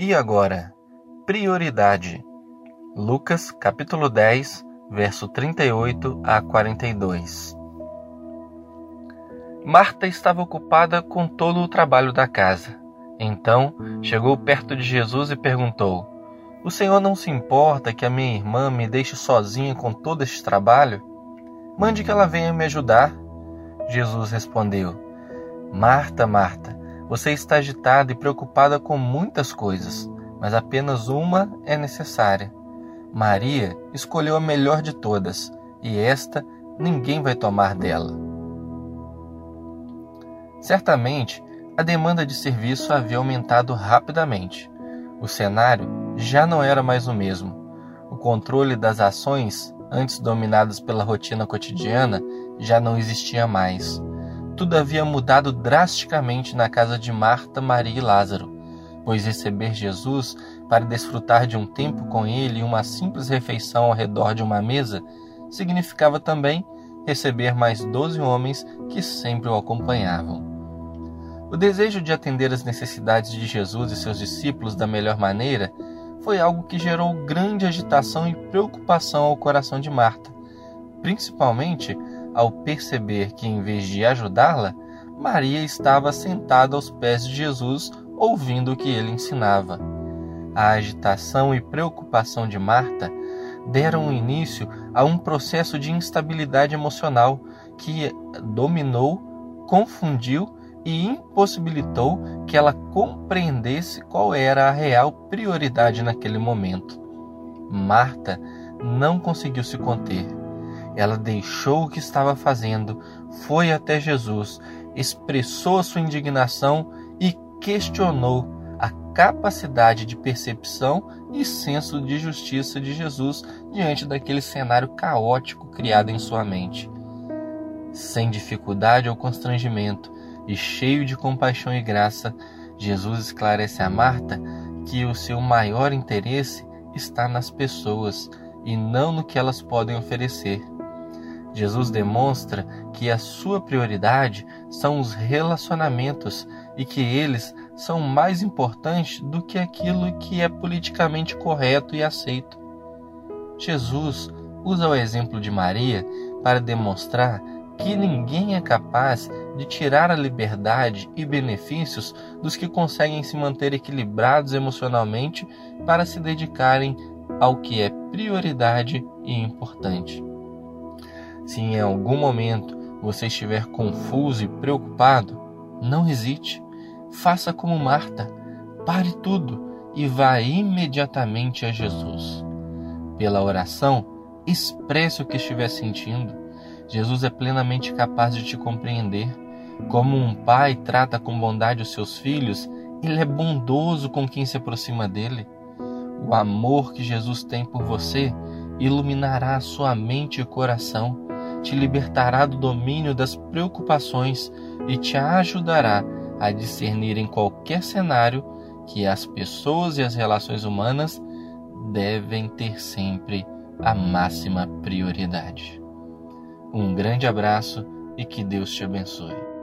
E agora, prioridade. Lucas capítulo 10, verso 38 a 42. Marta estava ocupada com todo o trabalho da casa. Então chegou perto de Jesus e perguntou: O Senhor não se importa que a minha irmã me deixe sozinha com todo este trabalho? Mande que ela venha me ajudar. Jesus respondeu: Marta, Marta, você está agitada e preocupada com muitas coisas, mas apenas uma é necessária. Maria escolheu a melhor de todas, e esta ninguém vai tomar dela. Certamente, a demanda de serviço havia aumentado rapidamente. O cenário já não era mais o mesmo. O controle das ações, antes dominadas pela rotina cotidiana, já não existia mais tudo havia mudado drasticamente na casa de Marta, Maria e Lázaro, pois receber Jesus para desfrutar de um tempo com ele e uma simples refeição ao redor de uma mesa significava também receber mais doze homens que sempre o acompanhavam. O desejo de atender às necessidades de Jesus e seus discípulos da melhor maneira foi algo que gerou grande agitação e preocupação ao coração de Marta, principalmente ao perceber que, em vez de ajudá-la, Maria estava sentada aos pés de Jesus, ouvindo o que ele ensinava. A agitação e preocupação de Marta deram início a um processo de instabilidade emocional que dominou, confundiu e impossibilitou que ela compreendesse qual era a real prioridade naquele momento. Marta não conseguiu se conter ela deixou o que estava fazendo, foi até Jesus, expressou sua indignação e questionou a capacidade de percepção e senso de justiça de Jesus diante daquele cenário caótico criado em sua mente. Sem dificuldade ou constrangimento e cheio de compaixão e graça, Jesus esclarece a Marta que o seu maior interesse está nas pessoas e não no que elas podem oferecer. Jesus demonstra que a sua prioridade são os relacionamentos e que eles são mais importantes do que aquilo que é politicamente correto e aceito. Jesus usa o exemplo de Maria para demonstrar que ninguém é capaz de tirar a liberdade e benefícios dos que conseguem se manter equilibrados emocionalmente para se dedicarem ao que é prioridade e importante. Se em algum momento você estiver confuso e preocupado, não hesite. Faça como Marta. Pare tudo e vá imediatamente a Jesus. Pela oração, expresse o que estiver sentindo. Jesus é plenamente capaz de te compreender. Como um pai trata com bondade os seus filhos, ele é bondoso com quem se aproxima dele. O amor que Jesus tem por você iluminará a sua mente e coração te libertará do domínio das preocupações e te ajudará a discernir em qualquer cenário que as pessoas e as relações humanas devem ter sempre a máxima prioridade. Um grande abraço e que Deus te abençoe.